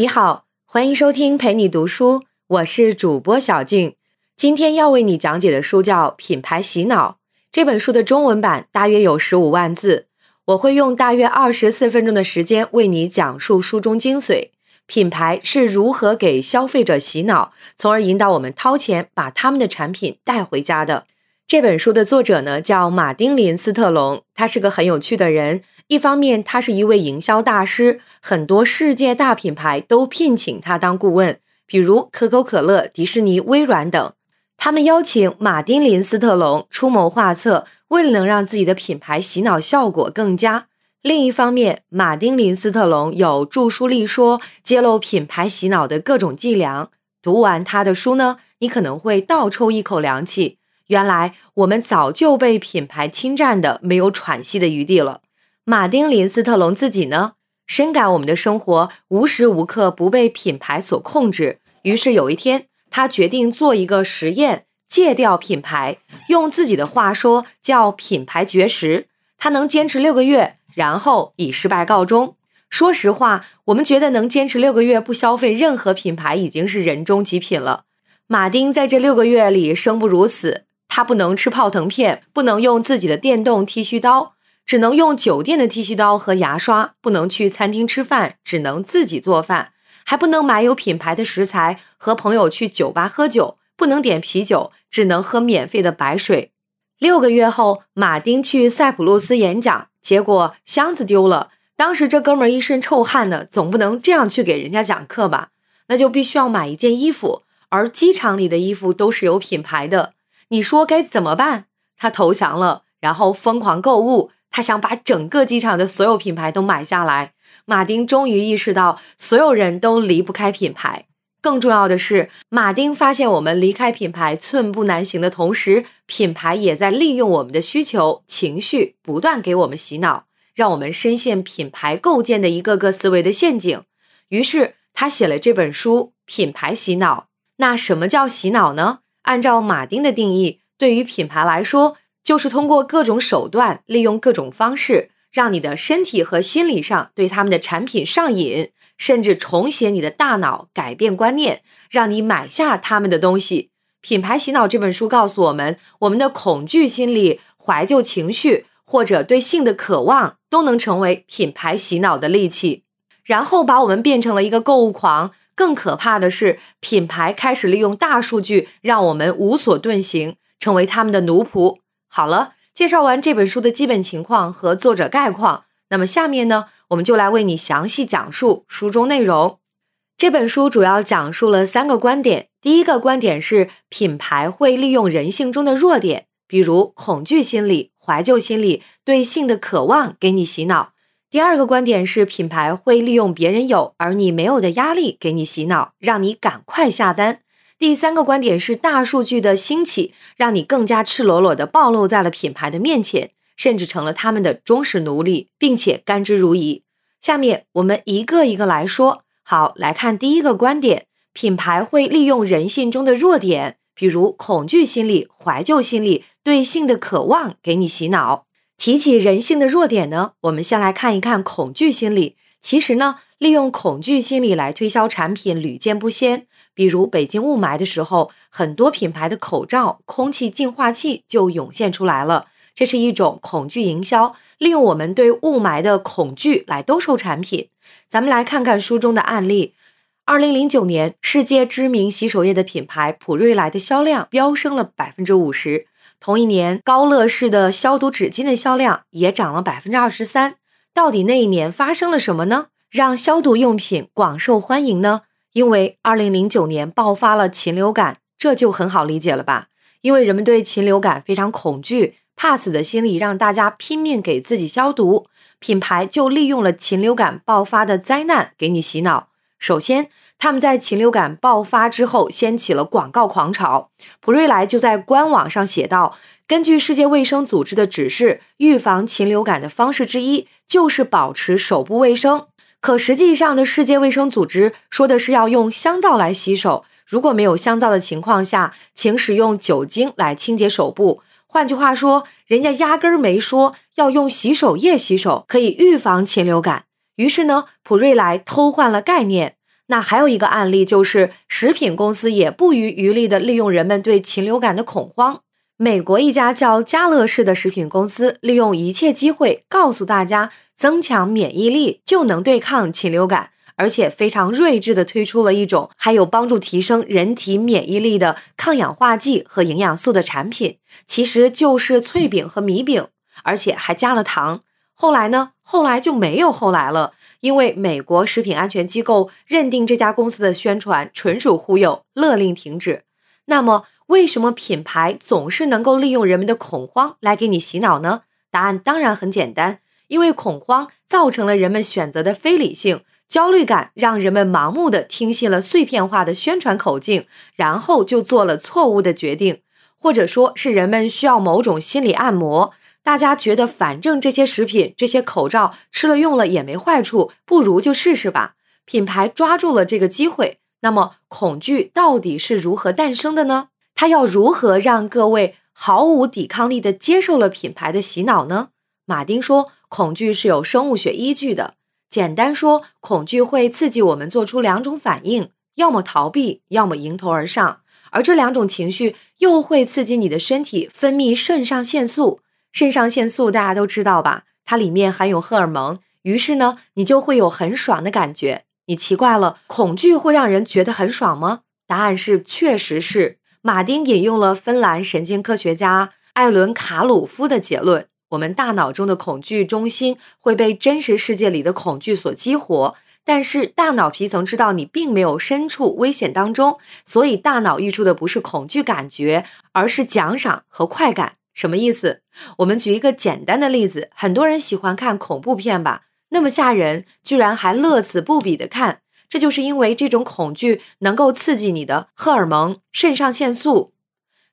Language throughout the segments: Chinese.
你好，欢迎收听陪你读书，我是主播小静。今天要为你讲解的书叫《品牌洗脑》。这本书的中文版大约有十五万字，我会用大约二十四分钟的时间为你讲述书中精髓。品牌是如何给消费者洗脑，从而引导我们掏钱把他们的产品带回家的。这本书的作者呢叫马丁林斯特龙，他是个很有趣的人。一方面，他是一位营销大师，很多世界大品牌都聘请他当顾问，比如可口可乐、迪士尼、微软等。他们邀请马丁林斯特龙出谋划策，为了能让自己的品牌洗脑效果更佳。另一方面，马丁林斯特龙有著书立说，揭露品牌洗脑的各种伎俩。读完他的书呢，你可能会倒抽一口凉气。原来我们早就被品牌侵占的没有喘息的余地了。马丁·林斯特龙自己呢，深感我们的生活无时无刻不被品牌所控制。于是有一天，他决定做一个实验，戒掉品牌。用自己的话说，叫“品牌绝食”。他能坚持六个月，然后以失败告终。说实话，我们觉得能坚持六个月不消费任何品牌，已经是人中极品了。马丁在这六个月里生不如死。他不能吃泡腾片，不能用自己的电动剃须刀，只能用酒店的剃须刀和牙刷；不能去餐厅吃饭，只能自己做饭；还不能买有品牌的食材，和朋友去酒吧喝酒；不能点啤酒，只能喝免费的白水。六个月后，马丁去塞浦路斯演讲，结果箱子丢了。当时这哥们儿一身臭汗呢，总不能这样去给人家讲课吧？那就必须要买一件衣服，而机场里的衣服都是有品牌的。你说该怎么办？他投降了，然后疯狂购物。他想把整个机场的所有品牌都买下来。马丁终于意识到，所有人都离不开品牌。更重要的是，马丁发现我们离开品牌寸步难行的同时，品牌也在利用我们的需求、情绪，不断给我们洗脑，让我们深陷品牌构建的一个个思维的陷阱。于是，他写了这本书《品牌洗脑》。那什么叫洗脑呢？按照马丁的定义，对于品牌来说，就是通过各种手段，利用各种方式，让你的身体和心理上对他们的产品上瘾，甚至重写你的大脑，改变观念，让你买下他们的东西。《品牌洗脑》这本书告诉我们，我们的恐惧心理、怀旧情绪或者对性的渴望，都能成为品牌洗脑的利器，然后把我们变成了一个购物狂。更可怕的是，品牌开始利用大数据，让我们无所遁形，成为他们的奴仆。好了，介绍完这本书的基本情况和作者概况，那么下面呢，我们就来为你详细讲述书中内容。这本书主要讲述了三个观点。第一个观点是，品牌会利用人性中的弱点，比如恐惧心理、怀旧心理、对性的渴望，给你洗脑。第二个观点是，品牌会利用别人有而你没有的压力给你洗脑，让你赶快下单。第三个观点是，大数据的兴起让你更加赤裸裸地暴露在了品牌的面前，甚至成了他们的忠实奴隶，并且甘之如饴。下面我们一个一个来说。好，来看第一个观点：品牌会利用人性中的弱点，比如恐惧心理、怀旧心理、对性的渴望，给你洗脑。提起人性的弱点呢，我们先来看一看恐惧心理。其实呢，利用恐惧心理来推销产品屡见不鲜。比如北京雾霾的时候，很多品牌的口罩、空气净化器就涌现出来了。这是一种恐惧营销，利用我们对雾霾的恐惧来兜售产品。咱们来看看书中的案例。二零零九年，世界知名洗手液的品牌普瑞莱的销量飙升了百分之五十。同一年，高乐士的消毒纸巾的销量也涨了百分之二十三。到底那一年发生了什么呢？让消毒用品广受欢迎呢？因为二零零九年爆发了禽流感，这就很好理解了吧？因为人们对禽流感非常恐惧，怕死的心理让大家拼命给自己消毒，品牌就利用了禽流感爆发的灾难给你洗脑。首先，他们在禽流感爆发之后掀起了广告狂潮。普瑞莱就在官网上写道：“根据世界卫生组织的指示，预防禽流感的方式之一就是保持手部卫生。”可实际上的世界卫生组织说的是要用香皂来洗手。如果没有香皂的情况下，请使用酒精来清洁手部。换句话说，人家压根儿没说要用洗手液洗手可以预防禽流感。于是呢，普瑞莱偷换了概念。那还有一个案例就是，食品公司也不遗余力地利用人们对禽流感的恐慌。美国一家叫家乐氏的食品公司，利用一切机会告诉大家，增强免疫力就能对抗禽流感，而且非常睿智地推出了一种还有帮助提升人体免疫力的抗氧化剂和营养素的产品，其实就是脆饼和米饼，而且还加了糖。后来呢？后来就没有后来了。因为美国食品安全机构认定这家公司的宣传纯属忽悠，勒令停止。那么，为什么品牌总是能够利用人们的恐慌来给你洗脑呢？答案当然很简单，因为恐慌造成了人们选择的非理性，焦虑感让人们盲目的听信了碎片化的宣传口径，然后就做了错误的决定，或者说是人们需要某种心理按摩。大家觉得，反正这些食品、这些口罩吃了用了也没坏处，不如就试试吧。品牌抓住了这个机会，那么恐惧到底是如何诞生的呢？它要如何让各位毫无抵抗力的接受了品牌的洗脑呢？马丁说，恐惧是有生物学依据的。简单说，恐惧会刺激我们做出两种反应，要么逃避，要么迎头而上，而这两种情绪又会刺激你的身体分泌肾上腺素。肾上腺素大家都知道吧？它里面含有荷尔蒙，于是呢，你就会有很爽的感觉。你奇怪了，恐惧会让人觉得很爽吗？答案是，确实是。马丁引用了芬兰神经科学家艾伦卡鲁夫的结论：我们大脑中的恐惧中心会被真实世界里的恐惧所激活，但是大脑皮层知道你并没有身处危险当中，所以大脑溢出的不是恐惧感觉，而是奖赏和快感。什么意思？我们举一个简单的例子，很多人喜欢看恐怖片吧？那么吓人，居然还乐此不彼的看，这就是因为这种恐惧能够刺激你的荷尔蒙肾上腺素，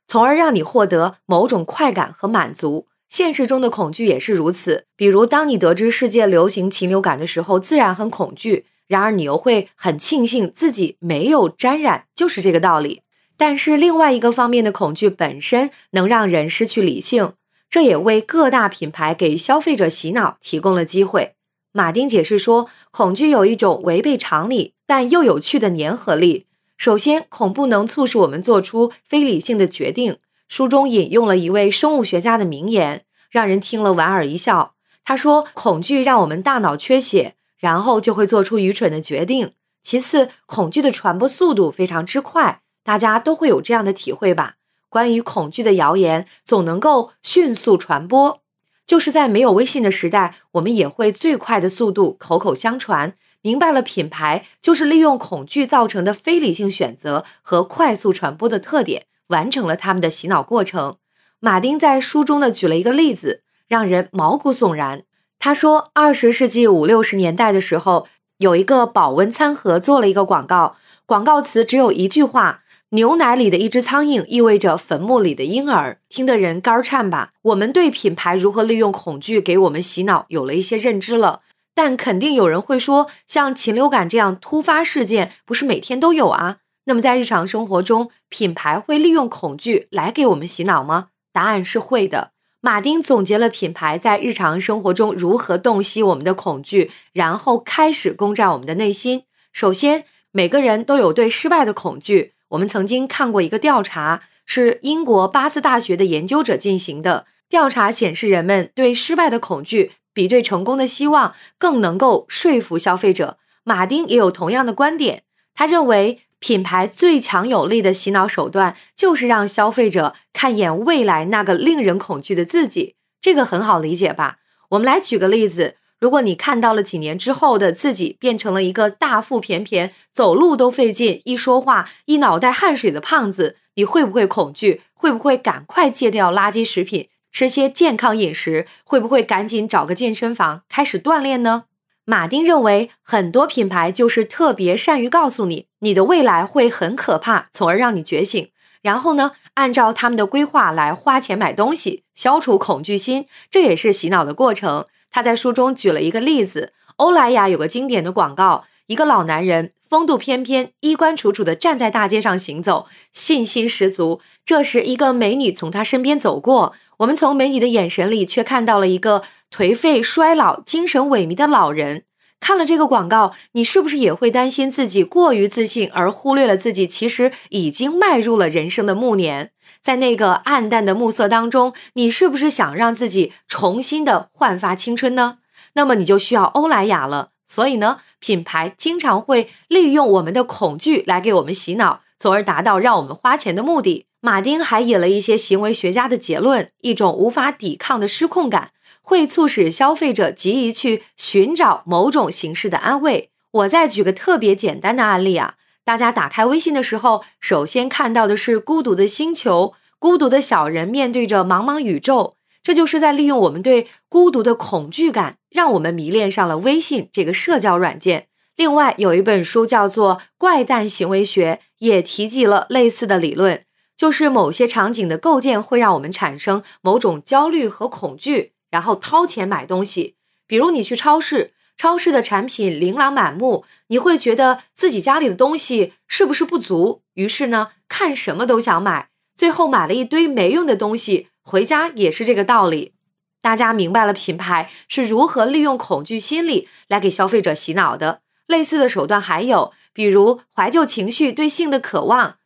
从而让你获得某种快感和满足。现实中的恐惧也是如此，比如当你得知世界流行禽流感的时候，自然很恐惧，然而你又会很庆幸自己没有沾染，就是这个道理。但是另外一个方面的恐惧本身能让人失去理性，这也为各大品牌给消费者洗脑提供了机会。马丁解释说，恐惧有一种违背常理但又有趣的粘合力。首先，恐怖能促使我们做出非理性的决定。书中引用了一位生物学家的名言，让人听了莞尔一笑。他说：“恐惧让我们大脑缺血，然后就会做出愚蠢的决定。其次，恐惧的传播速度非常之快。”大家都会有这样的体会吧？关于恐惧的谣言总能够迅速传播，就是在没有微信的时代，我们也会最快的速度口口相传。明白了，品牌就是利用恐惧造成的非理性选择和快速传播的特点，完成了他们的洗脑过程。马丁在书中呢举了一个例子，让人毛骨悚然。他说，二十世纪五六十年代的时候，有一个保温餐盒做了一个广告，广告词只有一句话。牛奶里的一只苍蝇意味着坟墓里的婴儿，听得人肝颤吧？我们对品牌如何利用恐惧给我们洗脑有了一些认知了，但肯定有人会说，像禽流感这样突发事件不是每天都有啊？那么在日常生活中，品牌会利用恐惧来给我们洗脑吗？答案是会的。马丁总结了品牌在日常生活中如何洞悉我们的恐惧，然后开始攻占我们的内心。首先，每个人都有对失败的恐惧。我们曾经看过一个调查，是英国巴斯大学的研究者进行的调查，显示人们对失败的恐惧比对成功的希望更能够说服消费者。马丁也有同样的观点，他认为品牌最强有力的洗脑手段就是让消费者看一眼未来那个令人恐惧的自己。这个很好理解吧？我们来举个例子。如果你看到了几年之后的自己变成了一个大腹便便、走路都费劲、一说话一脑袋汗水的胖子，你会不会恐惧？会不会赶快戒掉垃圾食品，吃些健康饮食？会不会赶紧找个健身房开始锻炼呢？马丁认为，很多品牌就是特别善于告诉你，你的未来会很可怕，从而让你觉醒，然后呢，按照他们的规划来花钱买东西，消除恐惧心，这也是洗脑的过程。他在书中举了一个例子：欧莱雅有个经典的广告，一个老男人风度翩翩、衣冠楚楚地站在大街上行走，信心十足。这时，一个美女从他身边走过，我们从美女的眼神里却看到了一个颓废、衰老、精神萎靡的老人。看了这个广告，你是不是也会担心自己过于自信，而忽略了自己其实已经迈入了人生的暮年？在那个暗淡的暮色当中，你是不是想让自己重新的焕发青春呢？那么你就需要欧莱雅了。所以呢，品牌经常会利用我们的恐惧来给我们洗脑，从而达到让我们花钱的目的。马丁还引了一些行为学家的结论：一种无法抵抗的失控感会促使消费者急于去寻找某种形式的安慰。我再举个特别简单的案例啊，大家打开微信的时候，首先看到的是孤独的星球，孤独的小人面对着茫茫宇宙。这就是在利用我们对孤独的恐惧感，让我们迷恋上了微信这个社交软件。另外，有一本书叫做《怪诞行为学》，也提及了类似的理论，就是某些场景的构建会让我们产生某种焦虑和恐惧，然后掏钱买东西。比如你去超市，超市的产品琳琅满目，你会觉得自己家里的东西是不是不足？于是呢，看什么都想买，最后买了一堆没用的东西。回家也是这个道理，大家明白了品牌是如何利用恐惧心理来给消费者洗脑的。类似的手段还有，比如怀旧情绪对性的渴望，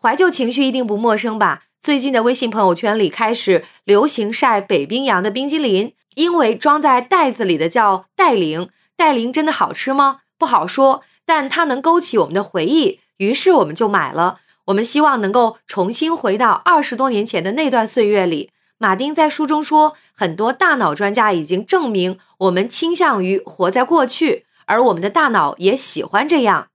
怀旧情绪一定不陌生吧？最近的微信朋友圈里开始流行晒北冰洋的冰激凌，因为装在袋子里的叫袋灵，戴琳真的好吃吗？不好说，但它能勾起我们的回忆，于是我们就买了。我们希望能够重新回到二十多年前的那段岁月里。马丁在书中说，很多大脑专家已经证明，我们倾向于活在过去，而我们的大脑也喜欢这样。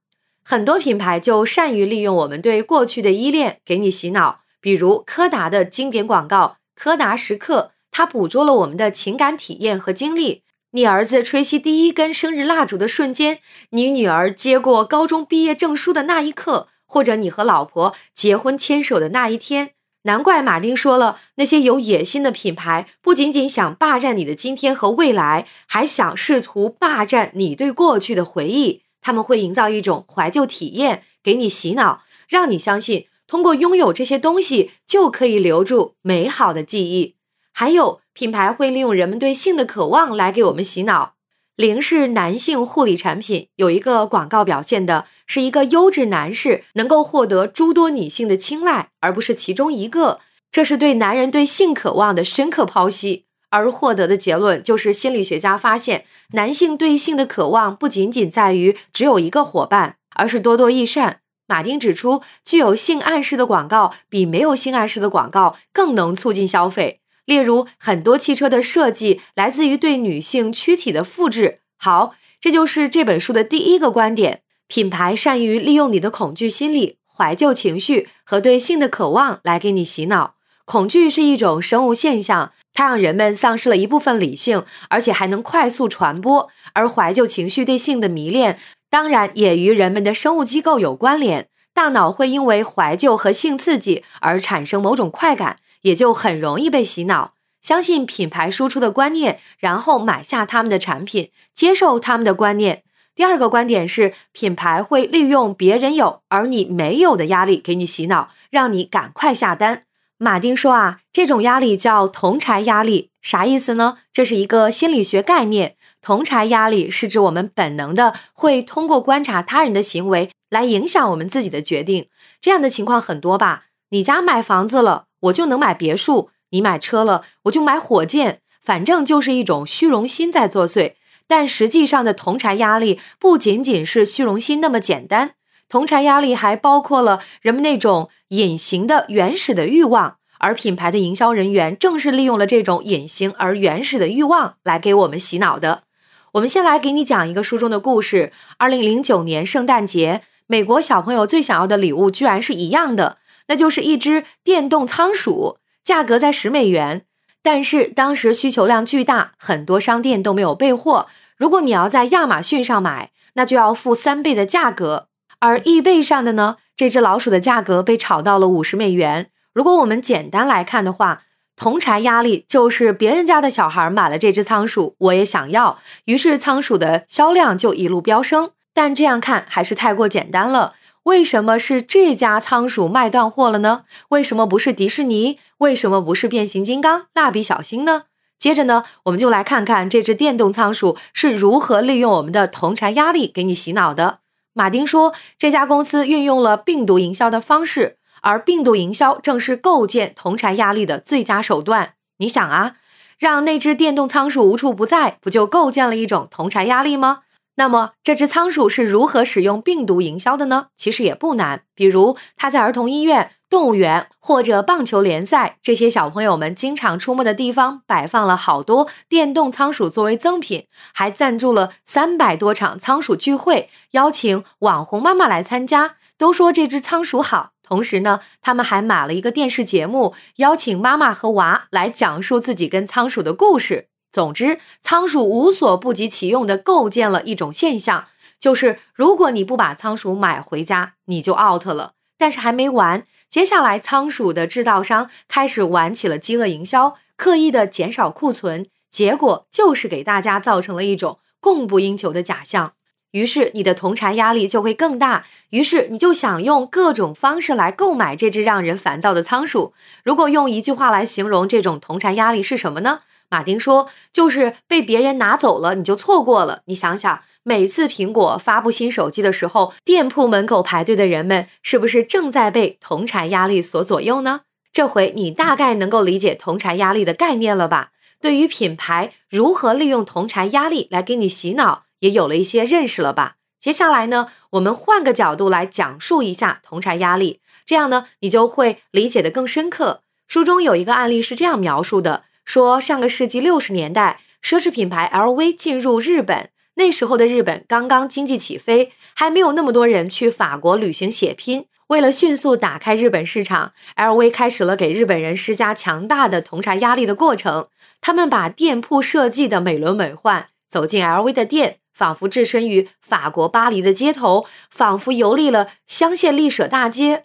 很多品牌就善于利用我们对过去的依恋，给你洗脑。比如柯达的经典广告“柯达时刻”，它捕捉了我们的情感体验和经历。你儿子吹熄第一根生日蜡烛的瞬间，你女儿接过高中毕业证书的那一刻。或者你和老婆结婚牵手的那一天，难怪马丁说了，那些有野心的品牌不仅仅想霸占你的今天和未来，还想试图霸占你对过去的回忆。他们会营造一种怀旧体验，给你洗脑，让你相信通过拥有这些东西就可以留住美好的记忆。还有，品牌会利用人们对性的渴望来给我们洗脑。零是男性护理产品，有一个广告表现的是一个优质男士能够获得诸多女性的青睐，而不是其中一个。这是对男人对性渴望的深刻剖析，而获得的结论就是心理学家发现，男性对性的渴望不仅仅在于只有一个伙伴，而是多多益善。马丁指出，具有性暗示的广告比没有性暗示的广告更能促进消费。例如，很多汽车的设计来自于对女性躯体的复制。好，这就是这本书的第一个观点：品牌善于利用你的恐惧心理、怀旧情绪和对性的渴望来给你洗脑。恐惧是一种生物现象，它让人们丧失了一部分理性，而且还能快速传播。而怀旧情绪对性的迷恋，当然也与人们的生物机构有关联。大脑会因为怀旧和性刺激而产生某种快感。也就很容易被洗脑，相信品牌输出的观念，然后买下他们的产品，接受他们的观念。第二个观点是，品牌会利用别人有而你没有的压力给你洗脑，让你赶快下单。马丁说啊，这种压力叫同柴压力，啥意思呢？这是一个心理学概念。同柴压力是指我们本能的会通过观察他人的行为来影响我们自己的决定。这样的情况很多吧？你家买房子了。我就能买别墅，你买车了，我就买火箭，反正就是一种虚荣心在作祟。但实际上的同柴压力不仅仅是虚荣心那么简单，同柴压力还包括了人们那种隐形的原始的欲望，而品牌的营销人员正是利用了这种隐形而原始的欲望来给我们洗脑的。我们先来给你讲一个书中的故事：二零零九年圣诞节，美国小朋友最想要的礼物居然是一样的。那就是一只电动仓鼠，价格在十美元，但是当时需求量巨大，很多商店都没有备货。如果你要在亚马逊上买，那就要付三倍的价格。而易贝上的呢，这只老鼠的价格被炒到了五十美元。如果我们简单来看的话，同柴压力就是别人家的小孩买了这只仓鼠，我也想要，于是仓鼠的销量就一路飙升。但这样看还是太过简单了。为什么是这家仓鼠卖断货了呢？为什么不是迪士尼？为什么不是变形金刚、蜡笔小新呢？接着呢，我们就来看看这只电动仓鼠是如何利用我们的同柴压力给你洗脑的。马丁说，这家公司运用了病毒营销的方式，而病毒营销正是构建同柴压力的最佳手段。你想啊，让那只电动仓鼠无处不在，不就构建了一种同柴压力吗？那么，这只仓鼠是如何使用病毒营销的呢？其实也不难，比如它在儿童医院、动物园或者棒球联赛这些小朋友们经常出没的地方，摆放了好多电动仓鼠作为赠品，还赞助了三百多场仓鼠聚会，邀请网红妈妈来参加，都说这只仓鼠好。同时呢，他们还买了一个电视节目，邀请妈妈和娃来讲述自己跟仓鼠的故事。总之，仓鼠无所不及其用的构建了一种现象，就是如果你不把仓鼠买回家，你就 out 了。但是还没完，接下来仓鼠的制造商开始玩起了饥饿营销，刻意的减少库存，结果就是给大家造成了一种供不应求的假象。于是你的同柴压力就会更大，于是你就想用各种方式来购买这只让人烦躁的仓鼠。如果用一句话来形容这种同柴压力是什么呢？马丁说：“就是被别人拿走了，你就错过了。你想想，每次苹果发布新手机的时候，店铺门口排队的人们是不是正在被同柴压力所左右呢？这回你大概能够理解同柴压力的概念了吧？对于品牌如何利用同柴压力来给你洗脑，也有了一些认识了吧？接下来呢，我们换个角度来讲述一下同柴压力，这样呢，你就会理解的更深刻。书中有一个案例是这样描述的。”说上个世纪六十年代，奢侈品牌 LV 进入日本，那时候的日本刚刚经济起飞，还没有那么多人去法国旅行血拼。为了迅速打开日本市场，LV 开始了给日本人施加强大的同柴压力的过程。他们把店铺设计的美轮美奂，走进 LV 的店，仿佛置身于法国巴黎的街头，仿佛游历了香榭丽舍大街。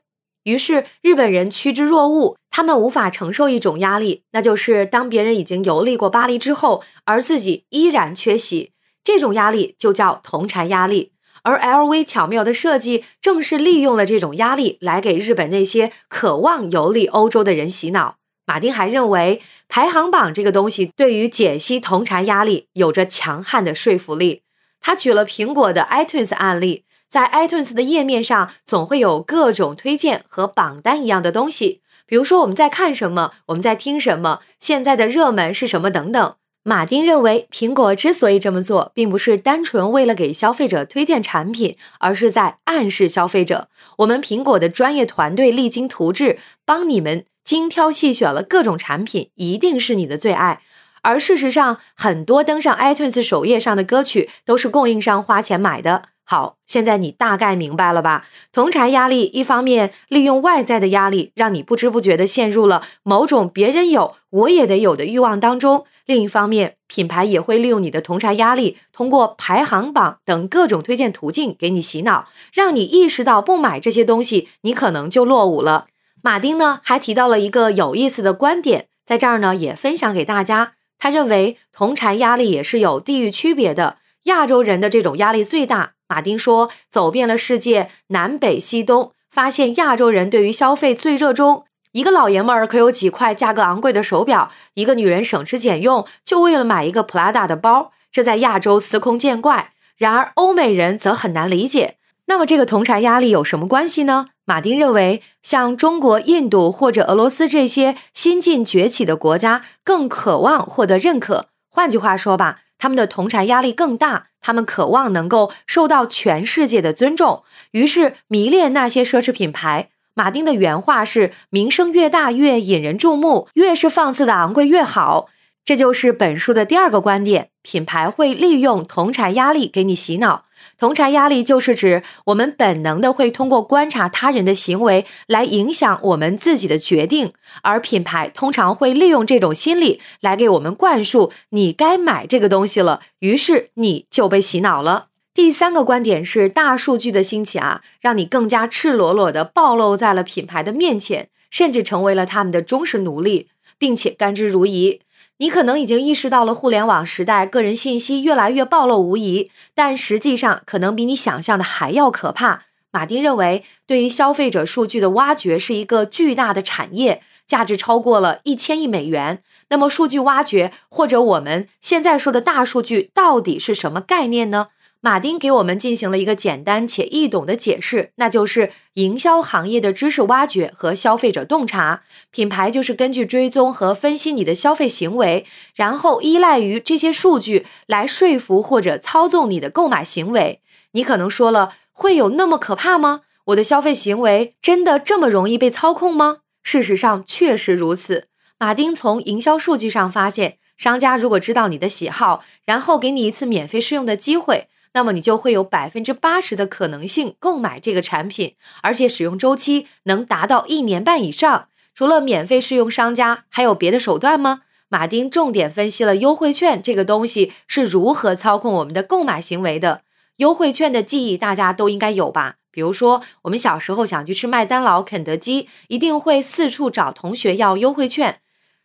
于是日本人趋之若鹜，他们无法承受一种压力，那就是当别人已经游历过巴黎之后，而自己依然缺席。这种压力就叫同柴压力。而 LV 巧妙的设计，正是利用了这种压力来给日本那些渴望游历欧洲的人洗脑。马丁还认为，排行榜这个东西对于解析同柴压力有着强悍的说服力。他举了苹果的 iTunes 案例。在 iTunes 的页面上，总会有各种推荐和榜单一样的东西，比如说我们在看什么，我们在听什么，现在的热门是什么等等。马丁认为，苹果之所以这么做，并不是单纯为了给消费者推荐产品，而是在暗示消费者，我们苹果的专业团队励精图治，帮你们精挑细选了各种产品，一定是你的最爱。而事实上，很多登上 iTunes 首页上的歌曲，都是供应商花钱买的。好，现在你大概明白了吧？同柴压力一方面利用外在的压力，让你不知不觉的陷入了某种别人有我也得有的欲望当中；另一方面，品牌也会利用你的同柴压力，通过排行榜等各种推荐途径给你洗脑，让你意识到不买这些东西，你可能就落伍了。马丁呢还提到了一个有意思的观点，在这儿呢也分享给大家。他认为同柴压力也是有地域区别的，亚洲人的这种压力最大。马丁说：“走遍了世界南北西东，发现亚洲人对于消费最热衷。一个老爷们儿可有几块价格昂贵的手表，一个女人省吃俭用就为了买一个普拉达的包，这在亚洲司空见惯。然而欧美人则很难理解。那么这个同柴压力有什么关系呢？马丁认为，像中国、印度或者俄罗斯这些新晋崛起的国家更渴望获得认可。换句话说吧。”他们的同柴压力更大，他们渴望能够受到全世界的尊重，于是迷恋那些奢侈品牌。马丁的原话是：“名声越大越引人注目，越是放肆的昂贵越好。”这就是本书的第二个观点：品牌会利用同产压力给你洗脑。同柴压力就是指我们本能的会通过观察他人的行为来影响我们自己的决定，而品牌通常会利用这种心理来给我们灌输你该买这个东西了，于是你就被洗脑了。第三个观点是大数据的兴起啊，让你更加赤裸裸的暴露在了品牌的面前，甚至成为了他们的忠实奴隶，并且甘之如饴。你可能已经意识到了互联网时代个人信息越来越暴露无遗，但实际上可能比你想象的还要可怕。马丁认为，对于消费者数据的挖掘是一个巨大的产业，价值超过了一千亿美元。那么，数据挖掘或者我们现在说的大数据到底是什么概念呢？马丁给我们进行了一个简单且易懂的解释，那就是营销行业的知识挖掘和消费者洞察。品牌就是根据追踪和分析你的消费行为，然后依赖于这些数据来说服或者操纵你的购买行为。你可能说了，会有那么可怕吗？我的消费行为真的这么容易被操控吗？事实上确实如此。马丁从营销数据上发现，商家如果知道你的喜好，然后给你一次免费试用的机会。那么你就会有百分之八十的可能性购买这个产品，而且使用周期能达到一年半以上。除了免费试用，商家还有别的手段吗？马丁重点分析了优惠券这个东西是如何操控我们的购买行为的。优惠券的记忆大家都应该有吧？比如说，我们小时候想去吃麦当劳、肯德基，一定会四处找同学要优惠券。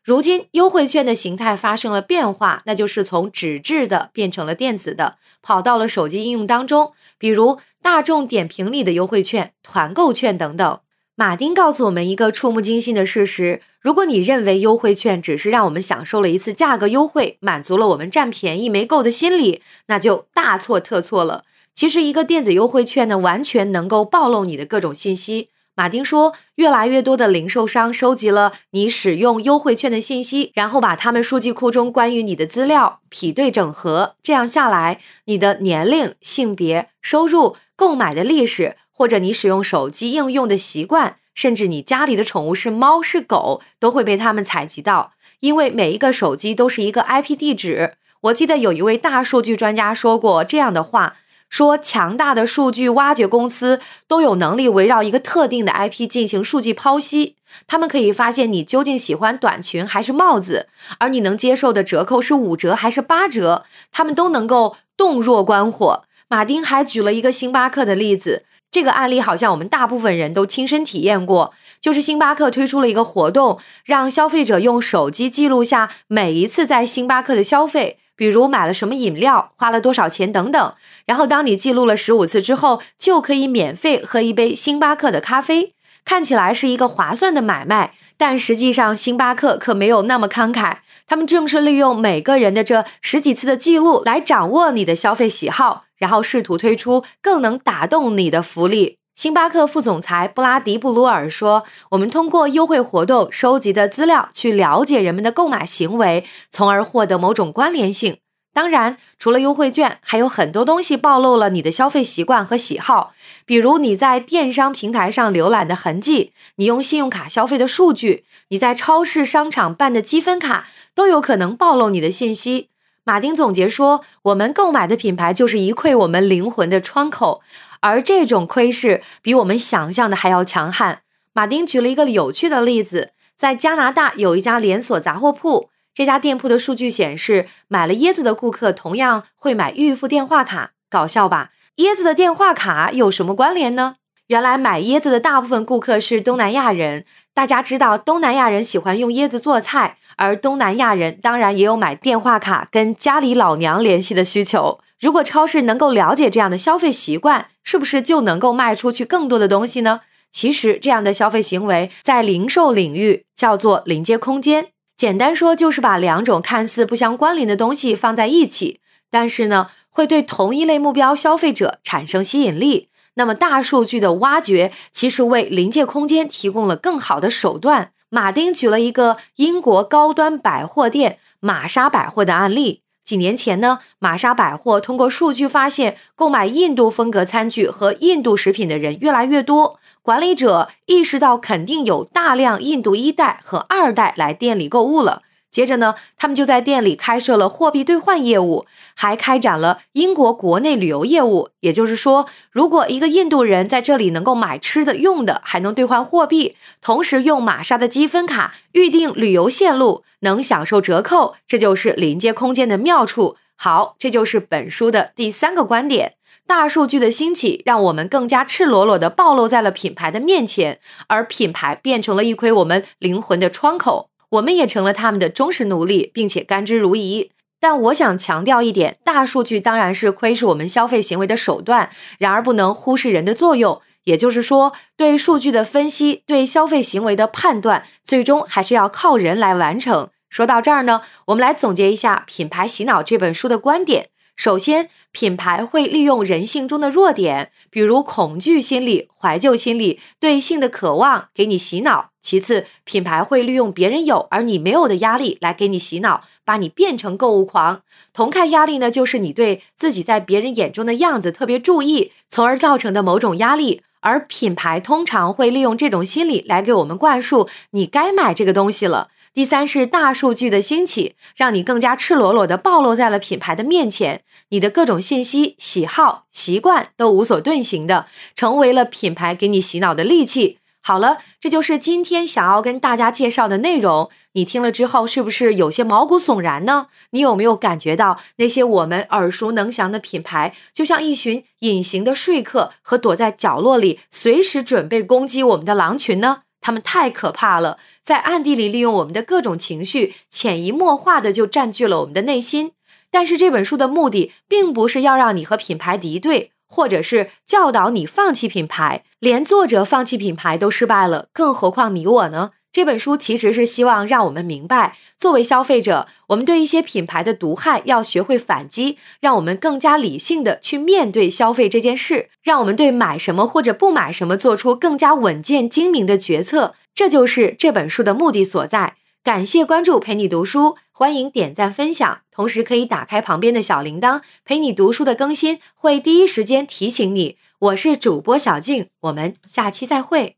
如今优惠券的形态发生了变化，那就是从纸质的变成了电子的，跑到了手机应用当中。比如大众点评里的优惠券、团购券等等。马丁告诉我们一个触目惊心的事实：如果你认为优惠券只是让我们享受了一次价格优惠，满足了我们占便宜没够的心理，那就大错特错了。其实一个电子优惠券呢，完全能够暴露你的各种信息。马丁说，越来越多的零售商收集了你使用优惠券的信息，然后把他们数据库中关于你的资料匹对整合。这样下来，你的年龄、性别、收入、购买的历史，或者你使用手机应用的习惯，甚至你家里的宠物是猫是狗，都会被他们采集到。因为每一个手机都是一个 IP 地址。我记得有一位大数据专家说过这样的话。说强大的数据挖掘公司都有能力围绕一个特定的 IP 进行数据剖析，他们可以发现你究竟喜欢短裙还是帽子，而你能接受的折扣是五折还是八折，他们都能够洞若观火。马丁还举了一个星巴克的例子，这个案例好像我们大部分人都亲身体验过，就是星巴克推出了一个活动，让消费者用手机记录下每一次在星巴克的消费。比如买了什么饮料，花了多少钱等等，然后当你记录了十五次之后，就可以免费喝一杯星巴克的咖啡。看起来是一个划算的买卖，但实际上星巴克可没有那么慷慨。他们正是利用每个人的这十几次的记录来掌握你的消费喜好，然后试图推出更能打动你的福利。星巴克副总裁布拉迪布鲁尔说：“我们通过优惠活动收集的资料去了解人们的购买行为，从而获得某种关联性。当然，除了优惠券，还有很多东西暴露了你的消费习惯和喜好，比如你在电商平台上浏览的痕迹，你用信用卡消费的数据，你在超市、商场办的积分卡，都有可能暴露你的信息。”马丁总结说：“我们购买的品牌就是一窥我们灵魂的窗口。”而这种窥视比我们想象的还要强悍。马丁举了一个有趣的例子，在加拿大有一家连锁杂货铺，这家店铺的数据显示，买了椰子的顾客同样会买预付电话卡。搞笑吧？椰子的电话卡有什么关联呢？原来买椰子的大部分顾客是东南亚人。大家知道，东南亚人喜欢用椰子做菜，而东南亚人当然也有买电话卡跟家里老娘联系的需求。如果超市能够了解这样的消费习惯，是不是就能够卖出去更多的东西呢？其实，这样的消费行为在零售领域叫做临界空间。简单说，就是把两种看似不相关联的东西放在一起，但是呢，会对同一类目标消费者产生吸引力。那么，大数据的挖掘其实为临界空间提供了更好的手段。马丁举了一个英国高端百货店玛莎百货的案例。几年前呢，玛莎百货通过数据发现，购买印度风格餐具和印度食品的人越来越多。管理者意识到，肯定有大量印度一代和二代来店里购物了。接着呢，他们就在店里开设了货币兑换业务，还开展了英国国内旅游业务。也就是说，如果一个印度人在这里能够买吃的、用的，还能兑换货币，同时用玛莎的积分卡预订旅游线路，能享受折扣，这就是临街空间的妙处。好，这就是本书的第三个观点：大数据的兴起，让我们更加赤裸裸地暴露在了品牌的面前，而品牌变成了一窥我们灵魂的窗口。我们也成了他们的忠实奴隶，并且甘之如饴。但我想强调一点，大数据当然是窥视我们消费行为的手段，然而不能忽视人的作用。也就是说，对数据的分析、对消费行为的判断，最终还是要靠人来完成。说到这儿呢，我们来总结一下《品牌洗脑》这本书的观点。首先，品牌会利用人性中的弱点，比如恐惧心理、怀旧心理、对性的渴望，给你洗脑。其次，品牌会利用别人有而你没有的压力来给你洗脑，把你变成购物狂。同看压力呢，就是你对自己在别人眼中的样子特别注意，从而造成的某种压力。而品牌通常会利用这种心理来给我们灌输你该买这个东西了。第三是大数据的兴起，让你更加赤裸裸的暴露在了品牌的面前，你的各种信息、喜好、习惯都无所遁形的，成为了品牌给你洗脑的利器。好了，这就是今天想要跟大家介绍的内容。你听了之后，是不是有些毛骨悚然呢？你有没有感觉到那些我们耳熟能详的品牌，就像一群隐形的说客和躲在角落里随时准备攻击我们的狼群呢？他们太可怕了，在暗地里利用我们的各种情绪，潜移默化的就占据了我们的内心。但是这本书的目的，并不是要让你和品牌敌对。或者是教导你放弃品牌，连作者放弃品牌都失败了，更何况你我呢？这本书其实是希望让我们明白，作为消费者，我们对一些品牌的毒害要学会反击，让我们更加理性的去面对消费这件事，让我们对买什么或者不买什么做出更加稳健精明的决策。这就是这本书的目的所在。感谢关注，陪你读书，欢迎点赞分享，同时可以打开旁边的小铃铛，陪你读书的更新会第一时间提醒你。我是主播小静，我们下期再会。